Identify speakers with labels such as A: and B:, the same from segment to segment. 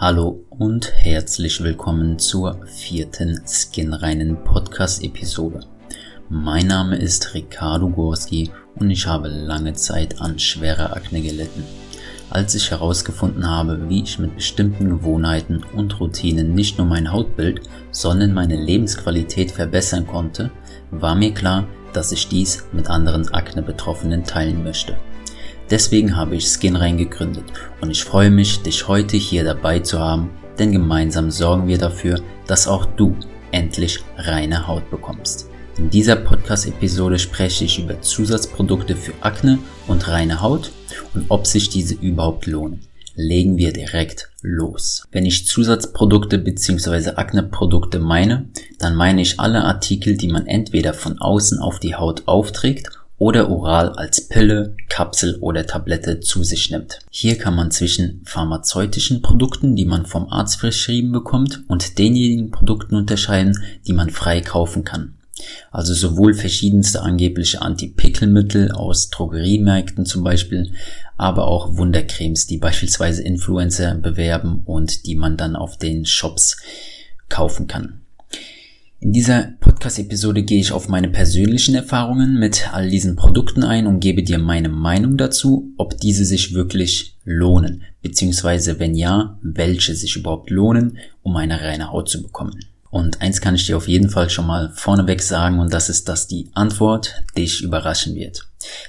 A: Hallo und herzlich willkommen zur vierten Skinreinen Podcast-Episode. Mein Name ist Ricardo Gorski und ich habe lange Zeit an schwerer Akne gelitten. Als ich herausgefunden habe, wie ich mit bestimmten Gewohnheiten und Routinen nicht nur mein Hautbild, sondern meine Lebensqualität verbessern konnte, war mir klar, dass ich dies mit anderen Akne-Betroffenen teilen möchte. Deswegen habe ich Skinrein gegründet und ich freue mich, dich heute hier dabei zu haben, denn gemeinsam sorgen wir dafür, dass auch du endlich reine Haut bekommst. In dieser Podcast-Episode spreche ich über Zusatzprodukte für Akne und reine Haut und ob sich diese überhaupt lohnen. Legen wir direkt los. Wenn ich Zusatzprodukte bzw. Akneprodukte meine, dann meine ich alle Artikel, die man entweder von außen auf die Haut aufträgt oder oral als Pille, Kapsel oder Tablette zu sich nimmt. Hier kann man zwischen pharmazeutischen Produkten, die man vom Arzt verschrieben bekommt, und denjenigen Produkten unterscheiden, die man frei kaufen kann. Also sowohl verschiedenste angebliche Antipickelmittel aus Drogeriemärkten zum Beispiel, aber auch Wundercremes, die beispielsweise Influencer bewerben und die man dann auf den Shops kaufen kann. In dieser Podcast-Episode gehe ich auf meine persönlichen Erfahrungen mit all diesen Produkten ein und gebe dir meine Meinung dazu, ob diese sich wirklich lohnen, beziehungsweise wenn ja, welche sich überhaupt lohnen, um eine reine Haut zu bekommen. Und eins kann ich dir auf jeden Fall schon mal vorneweg sagen und das ist, dass die Antwort dich überraschen wird.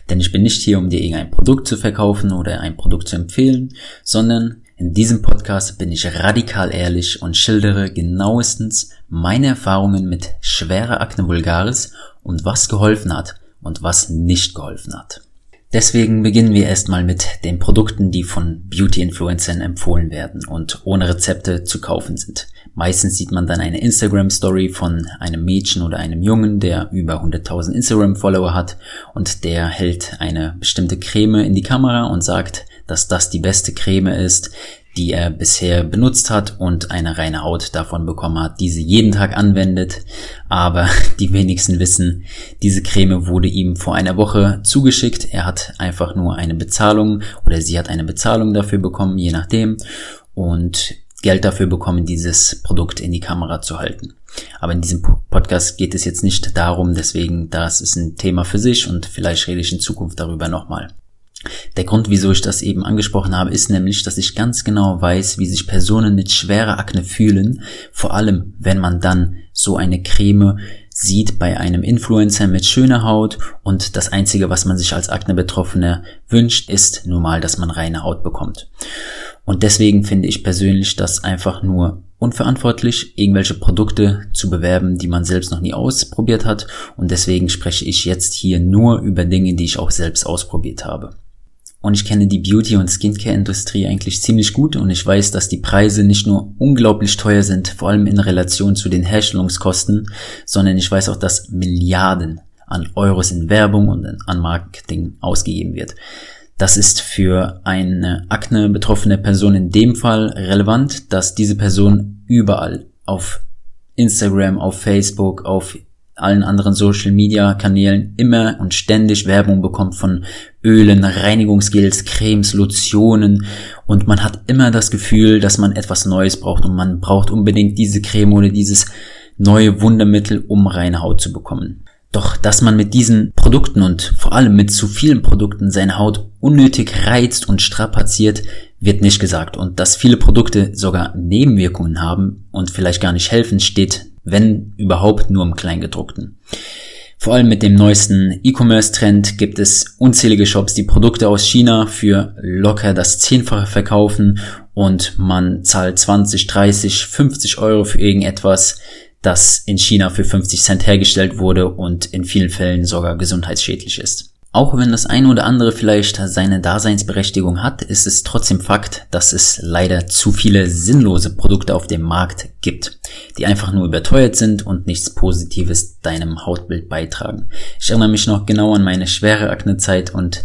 A: Denn ich bin nicht hier, um dir irgendein Produkt zu verkaufen oder ein Produkt zu empfehlen, sondern in diesem Podcast bin ich radikal ehrlich und schildere genauestens meine Erfahrungen mit schwerer Akne vulgaris und was geholfen hat und was nicht geholfen hat. Deswegen beginnen wir erstmal mit den Produkten, die von Beauty-Influencern empfohlen werden und ohne Rezepte zu kaufen sind. Meistens sieht man dann eine Instagram-Story von einem Mädchen oder einem Jungen, der über 100.000 Instagram-Follower hat und der hält eine bestimmte Creme in die Kamera und sagt, dass das die beste Creme ist, die er bisher benutzt hat und eine reine Haut davon bekommen hat, die sie jeden Tag anwendet. Aber die wenigsten wissen, diese Creme wurde ihm vor einer Woche zugeschickt. Er hat einfach nur eine Bezahlung oder sie hat eine Bezahlung dafür bekommen, je nachdem. Und Geld dafür bekommen, dieses Produkt in die Kamera zu halten. Aber in diesem Podcast geht es jetzt nicht darum, deswegen das ist ein Thema für sich und vielleicht rede ich in Zukunft darüber nochmal. Der Grund, wieso ich das eben angesprochen habe, ist nämlich, dass ich ganz genau weiß, wie sich Personen mit schwerer Akne fühlen, vor allem wenn man dann so eine Creme sieht bei einem Influencer mit schöner Haut und das einzige, was man sich als Akne-Betroffener wünscht, ist nun mal, dass man reine Haut bekommt. Und deswegen finde ich persönlich das einfach nur unverantwortlich, irgendwelche Produkte zu bewerben, die man selbst noch nie ausprobiert hat. Und deswegen spreche ich jetzt hier nur über Dinge, die ich auch selbst ausprobiert habe. Und ich kenne die Beauty- und Skincare-Industrie eigentlich ziemlich gut und ich weiß, dass die Preise nicht nur unglaublich teuer sind, vor allem in Relation zu den Herstellungskosten, sondern ich weiß auch, dass Milliarden an Euros in Werbung und an Marketing ausgegeben wird. Das ist für eine Akne betroffene Person in dem Fall relevant, dass diese Person überall auf Instagram, auf Facebook, auf allen anderen Social Media Kanälen immer und ständig Werbung bekommt von Ölen, Reinigungsgels, Cremes, Lotionen und man hat immer das Gefühl, dass man etwas Neues braucht und man braucht unbedingt diese Creme oder dieses neue Wundermittel, um reine Haut zu bekommen. Doch dass man mit diesen Produkten und vor allem mit zu vielen Produkten seine Haut unnötig reizt und strapaziert, wird nicht gesagt. Und dass viele Produkte sogar Nebenwirkungen haben und vielleicht gar nicht helfen, steht wenn überhaupt nur im Kleingedruckten. Vor allem mit dem neuesten E-Commerce-Trend gibt es unzählige Shops, die Produkte aus China für locker das Zehnfache verkaufen und man zahlt 20, 30, 50 Euro für irgendetwas, das in China für 50 Cent hergestellt wurde und in vielen Fällen sogar gesundheitsschädlich ist. Auch wenn das eine oder andere vielleicht seine Daseinsberechtigung hat, ist es trotzdem Fakt, dass es leider zu viele sinnlose Produkte auf dem Markt gibt, die einfach nur überteuert sind und nichts Positives deinem Hautbild beitragen. Ich erinnere mich noch genau an meine schwere Aknezeit und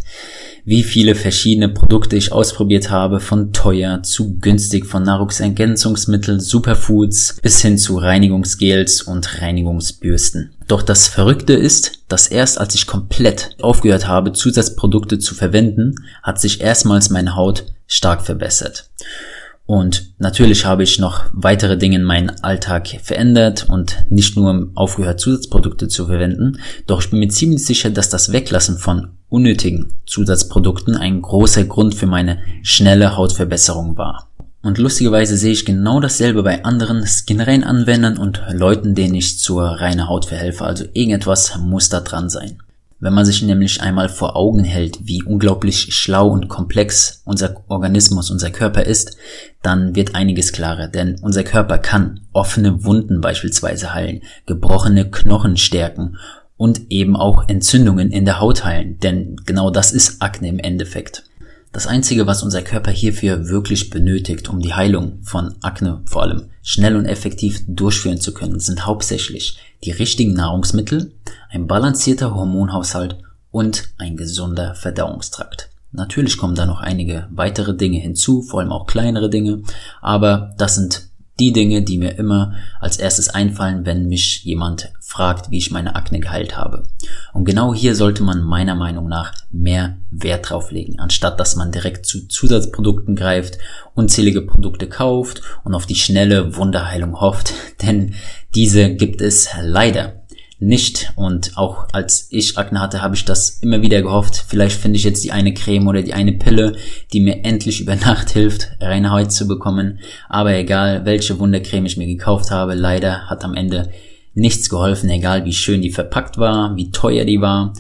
A: wie viele verschiedene Produkte ich ausprobiert habe, von teuer zu günstig, von Nahrungsergänzungsmitteln, Superfoods bis hin zu Reinigungsgels und Reinigungsbürsten. Doch das Verrückte ist, dass erst als ich komplett aufgehört habe, Zusatzprodukte zu verwenden, hat sich erstmals meine Haut stark verbessert. Und natürlich habe ich noch weitere Dinge in meinem Alltag verändert und nicht nur aufgehört, Zusatzprodukte zu verwenden. Doch ich bin mir ziemlich sicher, dass das Weglassen von unnötigen Zusatzprodukten ein großer Grund für meine schnelle Hautverbesserung war. Und lustigerweise sehe ich genau dasselbe bei anderen Skinrain-Anwendern und Leuten, denen ich zur reinen Haut verhelfe. Also irgendetwas muss da dran sein. Wenn man sich nämlich einmal vor Augen hält, wie unglaublich schlau und komplex unser Organismus, unser Körper ist, dann wird einiges klarer, denn unser Körper kann offene Wunden beispielsweise heilen, gebrochene Knochen stärken und eben auch Entzündungen in der Haut heilen, denn genau das ist Akne im Endeffekt. Das Einzige, was unser Körper hierfür wirklich benötigt, um die Heilung von Akne vor allem schnell und effektiv durchführen zu können, sind hauptsächlich die richtigen Nahrungsmittel, ein balancierter Hormonhaushalt und ein gesunder Verdauungstrakt. Natürlich kommen da noch einige weitere Dinge hinzu, vor allem auch kleinere Dinge, aber das sind die Dinge, die mir immer als erstes einfallen, wenn mich jemand fragt, wie ich meine Akne geheilt habe. Und genau hier sollte man meiner Meinung nach mehr Wert drauf legen, anstatt dass man direkt zu Zusatzprodukten greift, unzählige Produkte kauft und auf die schnelle Wunderheilung hofft, denn diese gibt es leider nicht. Und auch als ich Akne hatte, habe ich das immer wieder gehofft. Vielleicht finde ich jetzt die eine Creme oder die eine Pille, die mir endlich über Nacht hilft, reine Haut zu bekommen. Aber egal, welche Wundercreme ich mir gekauft habe, leider hat am Ende nichts geholfen, egal wie schön die verpackt war, wie teuer die war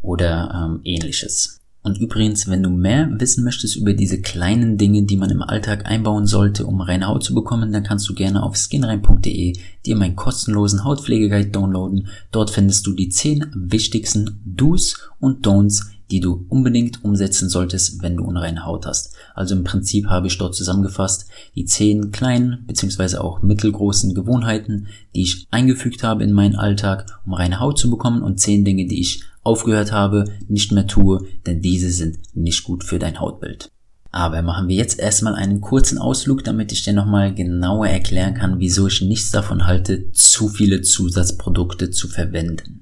A: oder ähm, ähnliches. Und übrigens, wenn du mehr wissen möchtest über diese kleinen Dinge, die man im Alltag einbauen sollte, um reine Haut zu bekommen, dann kannst du gerne auf skinrein.de dir meinen kostenlosen Hautpflegeguide downloaden. Dort findest du die 10 wichtigsten Do's und Don'ts, die du unbedingt umsetzen solltest, wenn du unreine Haut hast. Also im Prinzip habe ich dort zusammengefasst die 10 kleinen bzw. auch mittelgroßen Gewohnheiten, die ich eingefügt habe in meinen Alltag, um reine Haut zu bekommen und 10 Dinge, die ich aufgehört habe, nicht mehr tue, denn diese sind nicht gut für dein Hautbild. Aber machen wir jetzt erstmal einen kurzen Ausflug, damit ich dir nochmal genauer erklären kann, wieso ich nichts davon halte, zu viele Zusatzprodukte zu verwenden.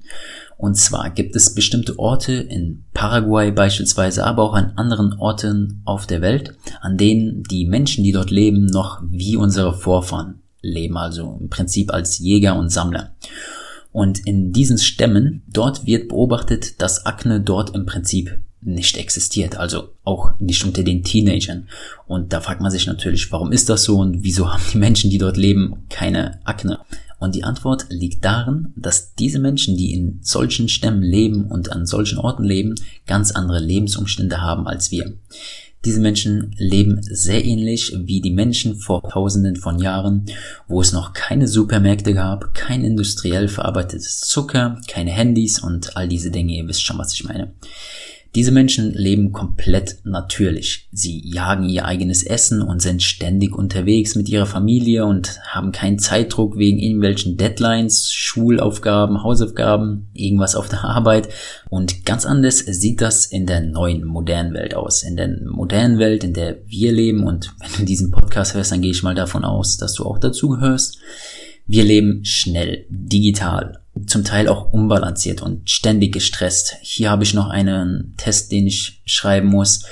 A: Und zwar gibt es bestimmte Orte in Paraguay beispielsweise, aber auch an anderen Orten auf der Welt, an denen die Menschen, die dort leben, noch wie unsere Vorfahren leben, also im Prinzip als Jäger und Sammler. Und in diesen Stämmen, dort wird beobachtet, dass Akne dort im Prinzip nicht existiert, also auch nicht unter den Teenagern. Und da fragt man sich natürlich, warum ist das so und wieso haben die Menschen, die dort leben, keine Akne? Und die Antwort liegt darin, dass diese Menschen, die in solchen Stämmen leben und an solchen Orten leben, ganz andere Lebensumstände haben als wir. Diese Menschen leben sehr ähnlich wie die Menschen vor tausenden von Jahren, wo es noch keine Supermärkte gab, kein industriell verarbeitetes Zucker, keine Handys und all diese Dinge, ihr wisst schon, was ich meine. Diese Menschen leben komplett natürlich. Sie jagen ihr eigenes Essen und sind ständig unterwegs mit ihrer Familie und haben keinen Zeitdruck wegen irgendwelchen Deadlines, Schulaufgaben, Hausaufgaben, irgendwas auf der Arbeit. Und ganz anders sieht das in der neuen modernen Welt aus. In der modernen Welt, in der wir leben und wenn du diesen Podcast hörst, dann gehe ich mal davon aus, dass du auch dazu gehörst. Wir leben schnell, digital, zum Teil auch unbalanciert und ständig gestresst. Hier habe ich noch einen Test, den ich schreiben muss.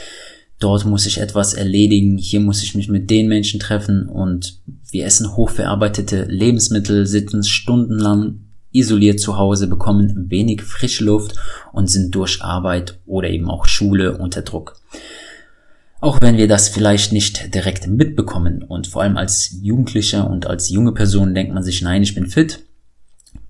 A: Dort muss ich etwas erledigen. Hier muss ich mich mit den Menschen treffen und wir essen hochverarbeitete Lebensmittel, sitzen stundenlang isoliert zu Hause, bekommen wenig frische Luft und sind durch Arbeit oder eben auch Schule unter Druck. Auch wenn wir das vielleicht nicht direkt mitbekommen und vor allem als Jugendlicher und als junge Person denkt man sich, nein, ich bin fit,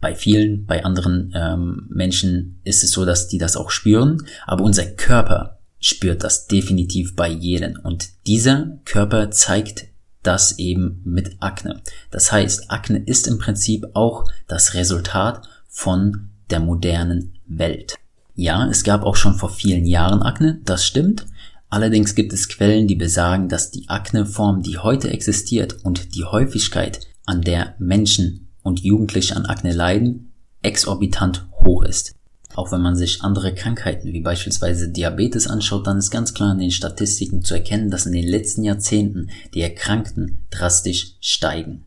A: bei vielen, bei anderen ähm, Menschen ist es so, dass die das auch spüren, aber unser Körper spürt das definitiv bei jedem. Und dieser Körper zeigt das eben mit Akne. Das heißt, Akne ist im Prinzip auch das Resultat von der modernen Welt. Ja, es gab auch schon vor vielen Jahren Akne, das stimmt. Allerdings gibt es Quellen, die besagen, dass die Akneform, die heute existiert und die Häufigkeit, an der Menschen und Jugendliche an Akne leiden, exorbitant hoch ist. Auch wenn man sich andere Krankheiten wie beispielsweise Diabetes anschaut, dann ist ganz klar in den Statistiken zu erkennen, dass in den letzten Jahrzehnten die Erkrankten drastisch steigen.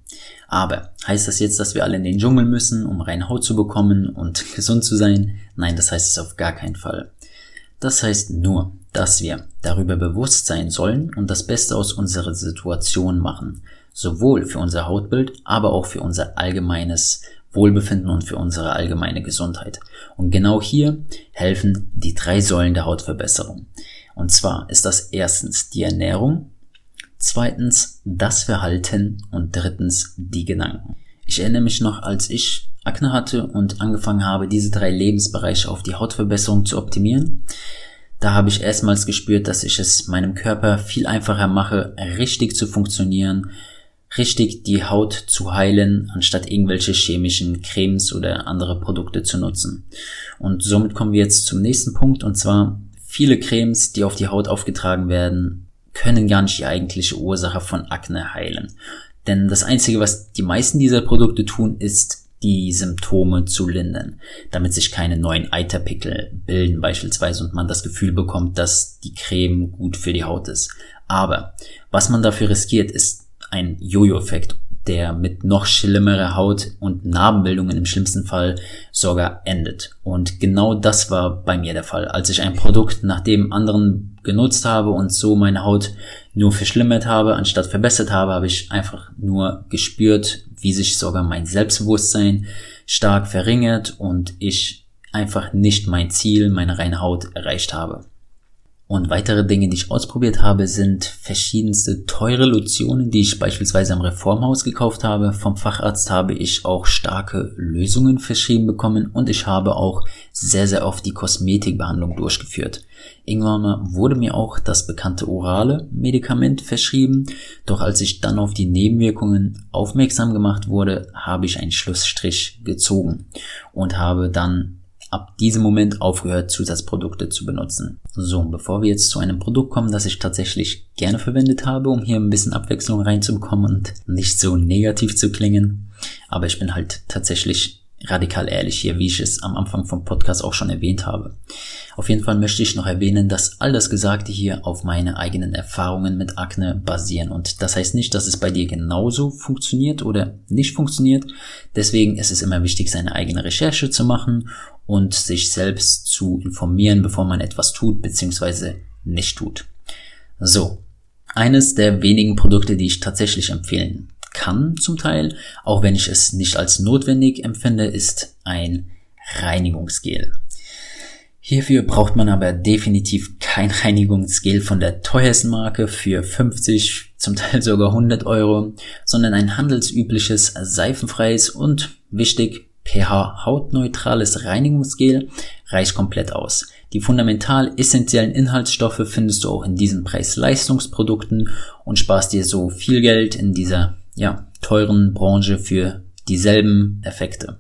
A: Aber heißt das jetzt, dass wir alle in den Dschungel müssen, um reine Haut zu bekommen und gesund zu sein? Nein, das heißt es auf gar keinen Fall. Das heißt nur, dass wir darüber bewusst sein sollen und das Beste aus unserer Situation machen, sowohl für unser Hautbild, aber auch für unser allgemeines Wohlbefinden und für unsere allgemeine Gesundheit. Und genau hier helfen die drei Säulen der Hautverbesserung. Und zwar ist das erstens die Ernährung, zweitens das Verhalten und drittens die Gedanken. Ich erinnere mich noch, als ich Akne hatte und angefangen habe, diese drei Lebensbereiche auf die Hautverbesserung zu optimieren. Da habe ich erstmals gespürt, dass ich es meinem Körper viel einfacher mache, richtig zu funktionieren, richtig die Haut zu heilen, anstatt irgendwelche chemischen Cremes oder andere Produkte zu nutzen. Und somit kommen wir jetzt zum nächsten Punkt, und zwar viele Cremes, die auf die Haut aufgetragen werden, können gar nicht die eigentliche Ursache von Akne heilen. Denn das Einzige, was die meisten dieser Produkte tun, ist die Symptome zu lindern, damit sich keine neuen Eiterpickel bilden beispielsweise und man das Gefühl bekommt, dass die Creme gut für die Haut ist. Aber was man dafür riskiert, ist ein Jojo-Effekt, der mit noch schlimmerer Haut und Narbenbildungen im schlimmsten Fall sogar endet. Und genau das war bei mir der Fall. Als ich ein Produkt nach dem anderen genutzt habe und so meine Haut nur verschlimmert habe, anstatt verbessert habe, habe ich einfach nur gespürt, wie sich sogar mein Selbstbewusstsein stark verringert und ich einfach nicht mein Ziel, meine reine Haut erreicht habe. Und weitere Dinge, die ich ausprobiert habe, sind verschiedenste teure Lotionen, die ich beispielsweise am Reformhaus gekauft habe. Vom Facharzt habe ich auch starke Lösungen verschrieben bekommen und ich habe auch sehr, sehr oft die Kosmetikbehandlung durchgeführt. Irgendwann wurde mir auch das bekannte orale Medikament verschrieben, doch als ich dann auf die Nebenwirkungen aufmerksam gemacht wurde, habe ich einen Schlussstrich gezogen und habe dann ab diesem Moment aufgehört, Zusatzprodukte zu benutzen. So, bevor wir jetzt zu einem Produkt kommen, das ich tatsächlich gerne verwendet habe, um hier ein bisschen Abwechslung reinzubekommen und nicht so negativ zu klingen. Aber ich bin halt tatsächlich radikal ehrlich hier, wie ich es am Anfang vom Podcast auch schon erwähnt habe. Auf jeden Fall möchte ich noch erwähnen, dass all das Gesagte hier auf meine eigenen Erfahrungen mit Akne basieren. Und das heißt nicht, dass es bei dir genauso funktioniert oder nicht funktioniert. Deswegen ist es immer wichtig, seine eigene Recherche zu machen und sich selbst zu informieren, bevor man etwas tut bzw. nicht tut. So, eines der wenigen Produkte, die ich tatsächlich empfehlen kann zum Teil, auch wenn ich es nicht als notwendig empfinde, ist ein Reinigungsgel. Hierfür braucht man aber definitiv kein Reinigungsgel von der teuersten Marke für 50, zum Teil sogar 100 Euro, sondern ein handelsübliches, seifenfreies und wichtig pH-hautneutrales Reinigungsgel reicht komplett aus. Die fundamental essentiellen Inhaltsstoffe findest du auch in diesen Preis-Leistungsprodukten und sparst dir so viel Geld in dieser ja, teuren Branche für dieselben Effekte.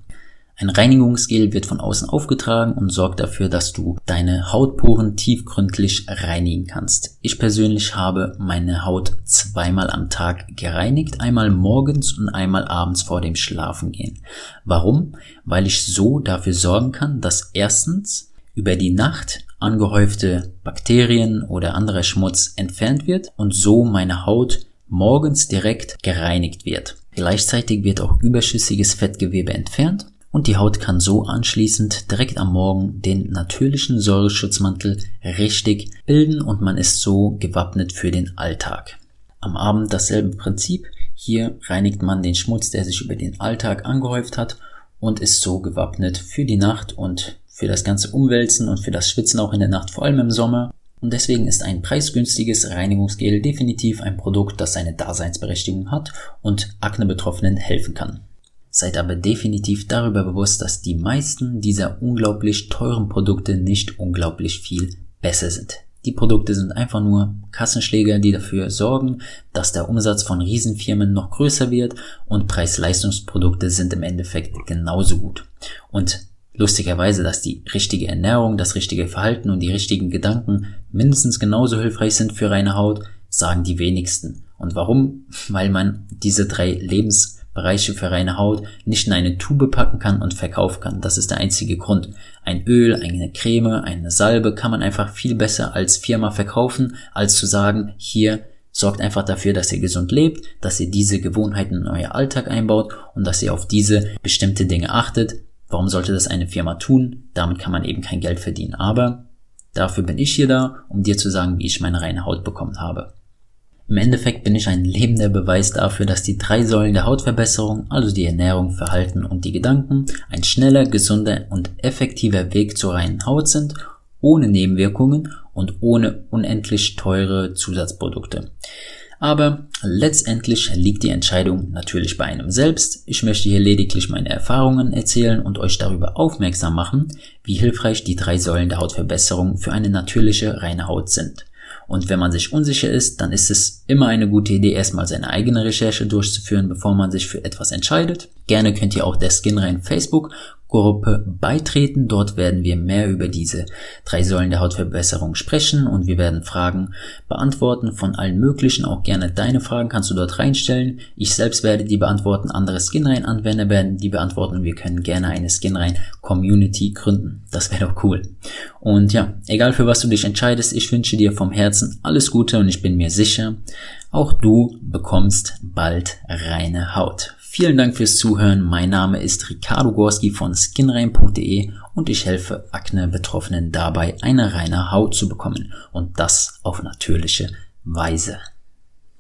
A: Ein Reinigungsgel wird von außen aufgetragen und sorgt dafür, dass du deine Hautporen tiefgründlich reinigen kannst. Ich persönlich habe meine Haut zweimal am Tag gereinigt, einmal morgens und einmal abends vor dem Schlafengehen. Warum? Weil ich so dafür sorgen kann, dass erstens über die Nacht angehäufte Bakterien oder anderer Schmutz entfernt wird und so meine Haut morgens direkt gereinigt wird. Gleichzeitig wird auch überschüssiges Fettgewebe entfernt und die Haut kann so anschließend direkt am Morgen den natürlichen Säureschutzmantel richtig bilden und man ist so gewappnet für den Alltag. Am Abend dasselbe Prinzip. Hier reinigt man den Schmutz, der sich über den Alltag angehäuft hat und ist so gewappnet für die Nacht und für das ganze Umwälzen und für das Schwitzen auch in der Nacht, vor allem im Sommer. Und deswegen ist ein preisgünstiges Reinigungsgel definitiv ein Produkt, das seine Daseinsberechtigung hat und Akne-Betroffenen helfen kann. Seid aber definitiv darüber bewusst, dass die meisten dieser unglaublich teuren Produkte nicht unglaublich viel besser sind. Die Produkte sind einfach nur Kassenschläger, die dafür sorgen, dass der Umsatz von Riesenfirmen noch größer wird und Preis-Leistungsprodukte sind im Endeffekt genauso gut. Und lustigerweise, dass die richtige Ernährung, das richtige Verhalten und die richtigen Gedanken mindestens genauso hilfreich sind für reine Haut, sagen die wenigsten. Und warum? Weil man diese drei Lebens Bereiche für reine Haut nicht in eine Tube packen kann und verkaufen kann. Das ist der einzige Grund. Ein Öl, eine Creme, eine Salbe kann man einfach viel besser als Firma verkaufen, als zu sagen, hier sorgt einfach dafür, dass ihr gesund lebt, dass ihr diese Gewohnheiten in euer Alltag einbaut und dass ihr auf diese bestimmte Dinge achtet. Warum sollte das eine Firma tun? Damit kann man eben kein Geld verdienen. Aber Dafür bin ich hier da, um dir zu sagen, wie ich meine reine Haut bekommen habe. Im Endeffekt bin ich ein lebender Beweis dafür, dass die drei Säulen der Hautverbesserung, also die Ernährung, Verhalten und die Gedanken, ein schneller, gesunder und effektiver Weg zur reinen Haut sind, ohne Nebenwirkungen und ohne unendlich teure Zusatzprodukte. Aber letztendlich liegt die Entscheidung natürlich bei einem selbst. Ich möchte hier lediglich meine Erfahrungen erzählen und euch darüber aufmerksam machen, wie hilfreich die drei Säulen der Hautverbesserung für eine natürliche reine Haut sind. Und wenn man sich unsicher ist, dann ist es immer eine gute Idee, erstmal seine eigene Recherche durchzuführen, bevor man sich für etwas entscheidet. Gerne könnt ihr auch der Skinrein Facebook Gruppe beitreten. Dort werden wir mehr über diese drei Säulen der Hautverbesserung sprechen und wir werden Fragen beantworten von allen möglichen. Auch gerne deine Fragen kannst du dort reinstellen. Ich selbst werde die beantworten. Andere Skinrein-Anwender werden die beantworten. Wir können gerne eine Skinrein-Community gründen. Das wäre doch cool. Und ja, egal für was du dich entscheidest, ich wünsche dir vom Herzen alles Gute und ich bin mir sicher, auch du bekommst bald reine Haut. Vielen Dank fürs Zuhören. Mein Name ist Ricardo Gorski von skinrein.de und ich helfe Akne-Betroffenen dabei, eine reine Haut zu bekommen und das auf natürliche Weise.